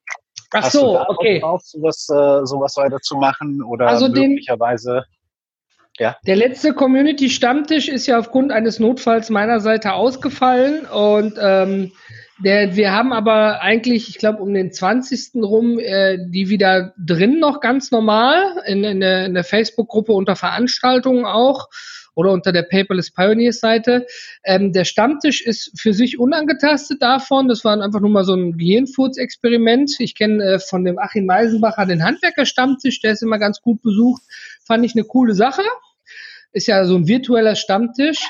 Ach Hast so, okay. Drauf, sowas, äh, sowas weiterzumachen oder also möglicherweise? ja. Der letzte Community-Stammtisch ist ja aufgrund eines Notfalls meiner Seite ausgefallen und ähm, der, wir haben aber eigentlich, ich glaube, um den 20. rum, äh, die wieder drin noch ganz normal in, in der, in der Facebook-Gruppe unter Veranstaltungen auch oder unter der Paperless Pioneers Seite. Ähm, der Stammtisch ist für sich unangetastet davon. Das war einfach nur mal so ein Gehirnfurz-Experiment. Ich kenne äh, von dem Achim Meisenbacher den Handwerker-Stammtisch, der ist immer ganz gut besucht. Fand ich eine coole Sache. Ist ja so ein virtueller Stammtisch.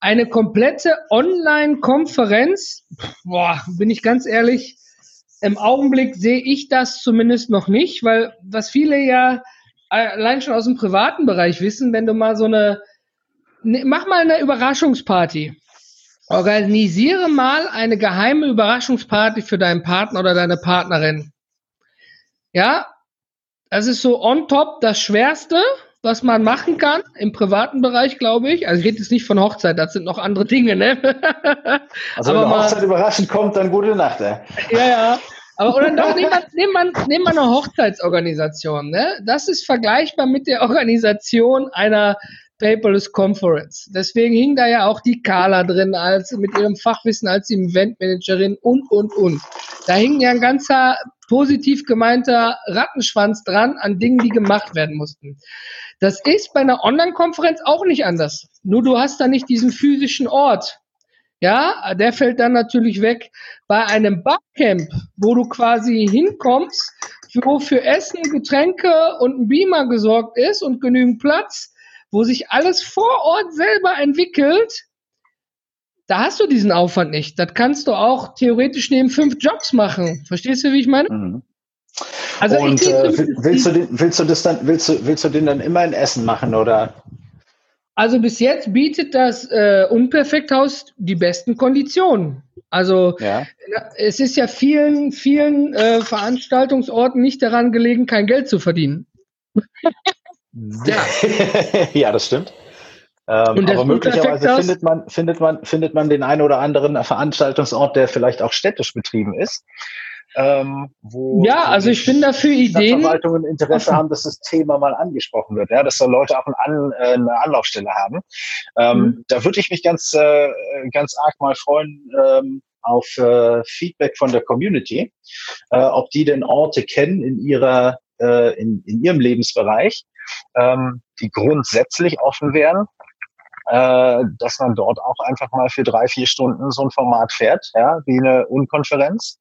Eine komplette Online-Konferenz, boah, bin ich ganz ehrlich, im Augenblick sehe ich das zumindest noch nicht, weil was viele ja allein schon aus dem privaten Bereich wissen, wenn du mal so eine Ne, mach mal eine Überraschungsparty. Organisiere mal eine geheime Überraschungsparty für deinen Partner oder deine Partnerin. Ja, das ist so on top das Schwerste, was man machen kann im privaten Bereich, glaube ich. Also ich rede jetzt nicht von Hochzeit, das sind noch andere Dinge, ne? Also Aber wenn eine Hochzeit überraschend kommt, dann gute Nacht, ey. Ja, ja. Aber oder doch, nehmen wir, nehmen, wir, nehmen wir eine Hochzeitsorganisation, ne? Das ist vergleichbar mit der Organisation einer Paperless Conference. Deswegen hing da ja auch die Carla drin als mit ihrem Fachwissen als Eventmanagerin und und und. Da hing ja ein ganzer positiv gemeinter Rattenschwanz dran an Dingen, die gemacht werden mussten. Das ist bei einer Online-Konferenz auch nicht anders. Nur du hast da nicht diesen physischen Ort. Ja, der fällt dann natürlich weg. Bei einem Barcamp, wo du quasi hinkommst, wo für Essen, Getränke und ein Beamer gesorgt ist und genügend Platz, wo sich alles vor Ort selber entwickelt, da hast du diesen Aufwand nicht. Das kannst du auch theoretisch neben fünf Jobs machen. Verstehst du, wie ich meine? Mhm. Also Und äh, willst, du den, willst du das dann, willst du, willst du den dann immer in Essen machen oder? Also bis jetzt bietet das äh, Unperfekthaus die besten Konditionen. Also ja. es ist ja vielen, vielen äh, Veranstaltungsorten nicht daran gelegen, kein Geld zu verdienen. Ja. ja, das stimmt. Ähm, aber möglicherweise findet man, findet, man, findet man den einen oder anderen Veranstaltungsort, der vielleicht auch städtisch betrieben ist. Ähm, wo ja, also ich bin dafür Ideen. Verwaltungen Interesse haben, dass das Thema mal angesprochen wird, ja, dass da Leute auch ein An, äh, eine Anlaufstelle haben. Ähm, mhm. Da würde ich mich ganz, äh, ganz arg mal freuen, ähm, auf äh, Feedback von der Community, äh, ob die denn Orte kennen in ihrer äh, in, in ihrem Lebensbereich, ähm, die grundsätzlich offen wären, äh, dass man dort auch einfach mal für drei, vier Stunden so ein Format fährt, ja, wie eine Unkonferenz,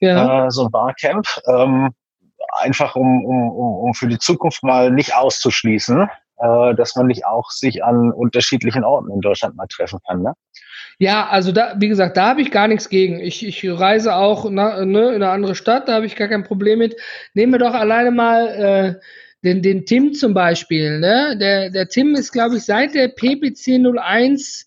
ja. äh, so ein Barcamp, ähm, einfach um, um, um für die Zukunft mal nicht auszuschließen, äh, dass man nicht auch sich an unterschiedlichen Orten in Deutschland mal treffen kann. Ne? Ja, also da, wie gesagt, da habe ich gar nichts gegen. Ich, ich reise auch na, ne, in eine andere Stadt, da habe ich gar kein Problem mit. Nehmen wir doch alleine mal äh, den, den Tim zum Beispiel. Ne? Der, der Tim ist, glaube ich, seit der PPC 01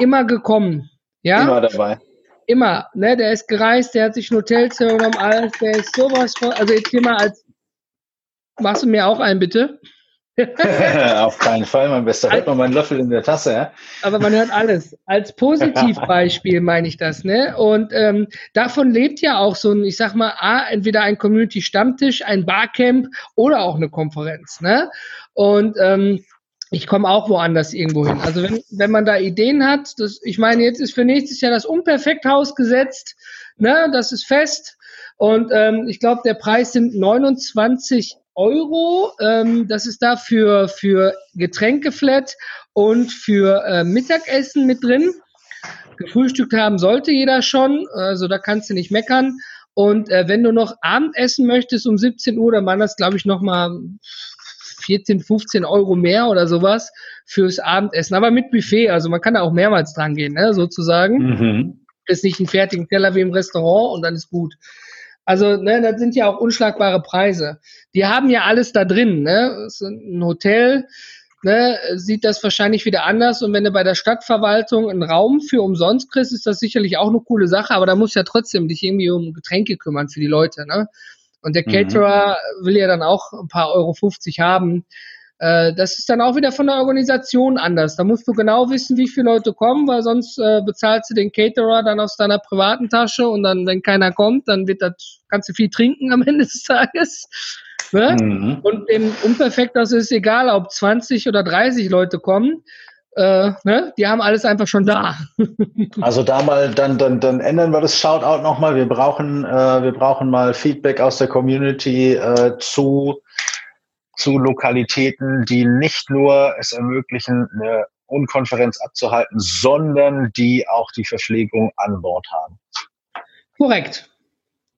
immer gekommen. Ja? Immer dabei. Immer. Ne? Der ist gereist, der hat sich ein Hotelzimmer genommen, alles, der ist sowas von. Also jetzt hier mal als. Machst du mir auch ein, bitte? Auf keinen Fall, mein Bester. Hört man meinen Löffel in der Tasse, ja? Aber man hört alles. Als Positivbeispiel meine ich das, ne? Und ähm, davon lebt ja auch so ein, ich sag mal, A, entweder ein Community-Stammtisch, ein Barcamp oder auch eine Konferenz, ne? Und ähm, ich komme auch woanders irgendwo hin. Also wenn, wenn man da Ideen hat, das, ich meine, jetzt ist für nächstes Jahr das Unperfekthaus gesetzt, ne? Das ist fest. Und ähm, ich glaube, der Preis sind 29 Euro. Ähm, das ist da für, für Getränkeflat und für äh, Mittagessen mit drin. Gefrühstückt haben sollte jeder schon, also da kannst du nicht meckern. Und äh, wenn du noch Abendessen möchtest um 17 Uhr, dann waren das, glaube ich, nochmal 14, 15 Euro mehr oder sowas fürs Abendessen. Aber mit Buffet, also man kann da auch mehrmals dran gehen, ne, sozusagen. Mhm. Ist nicht ein fertigen Teller wie im Restaurant und dann ist gut. Also, ne, das sind ja auch unschlagbare Preise. Die haben ja alles da drin, ne? Ein Hotel, ne, sieht das wahrscheinlich wieder anders. Und wenn du bei der Stadtverwaltung einen Raum für umsonst kriegst, ist das sicherlich auch eine coole Sache, aber da musst du ja trotzdem dich irgendwie um Getränke kümmern für die Leute, ne? Und der mhm. Caterer mhm. will ja dann auch ein paar Euro 50 haben. Äh, das ist dann auch wieder von der Organisation anders. Da musst du genau wissen, wie viele Leute kommen, weil sonst äh, bezahlst du den Caterer dann aus deiner privaten Tasche und dann, wenn keiner kommt, dann wird das, kannst du viel trinken am Ende des Tages. Ne? Mhm. Und im Unperfekt, das ist egal, ob 20 oder 30 Leute kommen. Äh, ne? Die haben alles einfach schon da. also da mal, dann, dann, dann ändern wir das Shoutout nochmal. Wir brauchen, äh, wir brauchen mal Feedback aus der Community äh, zu zu Lokalitäten, die nicht nur es ermöglichen, eine Unkonferenz abzuhalten, sondern die auch die Verpflegung an Bord haben. Korrekt.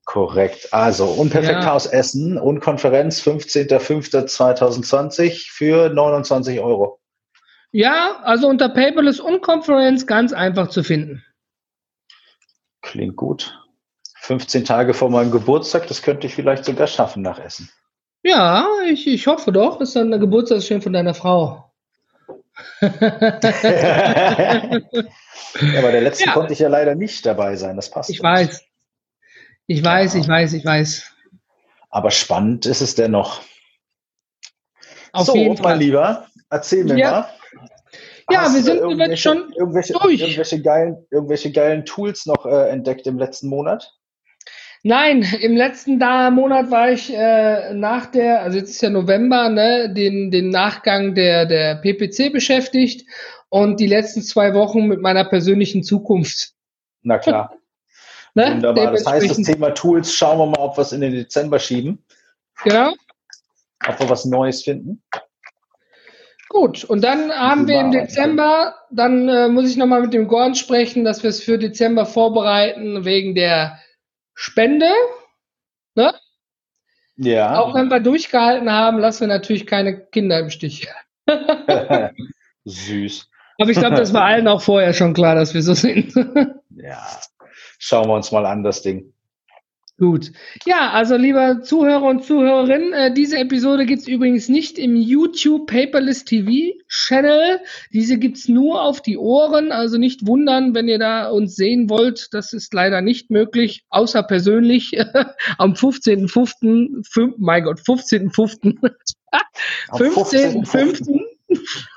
Korrekt. Also Unperfekthaus ja. Essen, Unkonferenz 15.05.2020 für 29 Euro. Ja, also unter Paperless Unkonferenz ganz einfach zu finden. Klingt gut. 15 Tage vor meinem Geburtstag, das könnte ich vielleicht sogar schaffen nach Essen. Ja, ich, ich hoffe doch. Ist dann der Geburtstagsgeschenk von deiner Frau. ja, aber der letzte ja. konnte ich ja leider nicht dabei sein. Das passt. Ich weiß. Ich weiß, ja. ich weiß, ich weiß. Aber spannend ist es dennoch. Auf so, jeden Fall. mein Lieber, erzähl mir ja. mal. Ja, Hast wir sind jetzt schon irgendwelche, durch. Irgendwelche geilen, irgendwelche geilen Tools noch äh, entdeckt im letzten Monat? Nein, im letzten da Monat war ich äh, nach der, also jetzt ist ja November, ne, den, den Nachgang der, der PPC beschäftigt und die letzten zwei Wochen mit meiner persönlichen Zukunft. Na klar. ne? Wunderbar. Das heißt, das Thema Tools, schauen wir mal, ob wir es in den Dezember schieben. Genau. Ob wir was Neues finden. Gut, und dann haben wir im Dezember, dann äh, muss ich nochmal mit dem Gordon sprechen, dass wir es für Dezember vorbereiten, wegen der Spende. Ne? Ja. Auch wenn wir durchgehalten haben, lassen wir natürlich keine Kinder im Stich. Süß. Aber ich glaube, das war allen auch vorher schon klar, dass wir so sind. ja. Schauen wir uns mal an, das Ding. Gut. Ja, also lieber Zuhörer und Zuhörerinnen, äh, diese Episode gibt's übrigens nicht im YouTube Paperless TV Channel. Diese gibt's nur auf die Ohren. Also nicht wundern, wenn ihr da uns sehen wollt. Das ist leider nicht möglich, außer persönlich am 15.05. Mein Gott, 15.05. 15.05.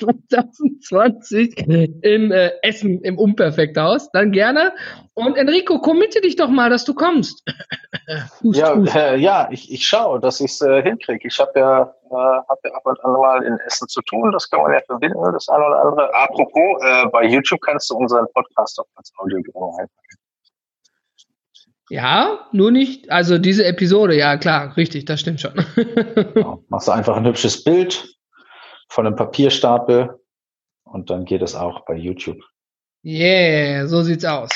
2020 in äh, Essen im Unperfekthaus, dann gerne. Und Enrico, committe dich doch mal, dass du kommst. Hust, ja, hust. Äh, ja, ich, ich schaue, dass ich es äh, hinkriege. Ich habe ja, äh, hab ja ab und an mal in Essen zu tun. Das kann man ja verbinden, das eine oder andere. Apropos, äh, bei YouTube kannst du unseren Podcast auch als Audio einpacken. Ja, nur nicht, also diese Episode, ja klar, richtig, das stimmt schon. genau. Machst du einfach ein hübsches Bild von einem Papierstapel und dann geht es auch bei YouTube. Yeah, so sieht's aus.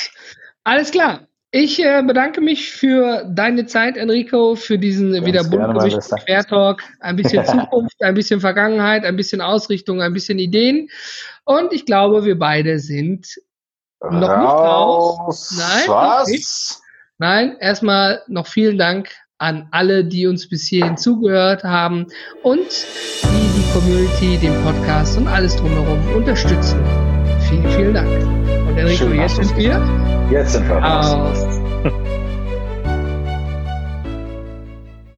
Alles klar. Ich äh, bedanke mich für deine Zeit, Enrico, für diesen Ganz wieder bunt gemischten Quertalk. Ein bisschen Zukunft, ein bisschen Vergangenheit, ein bisschen Ausrichtung, ein bisschen Ideen. Und ich glaube, wir beide sind noch nicht raus. Nein, was? Nein, erstmal noch vielen Dank an alle, die uns bis hierhin zugehört haben und die die Community, den Podcast und alles drumherum unterstützen. Vielen, vielen Dank. Und Enrico, Schön, jetzt sind wir. Jetzt sind wir raus.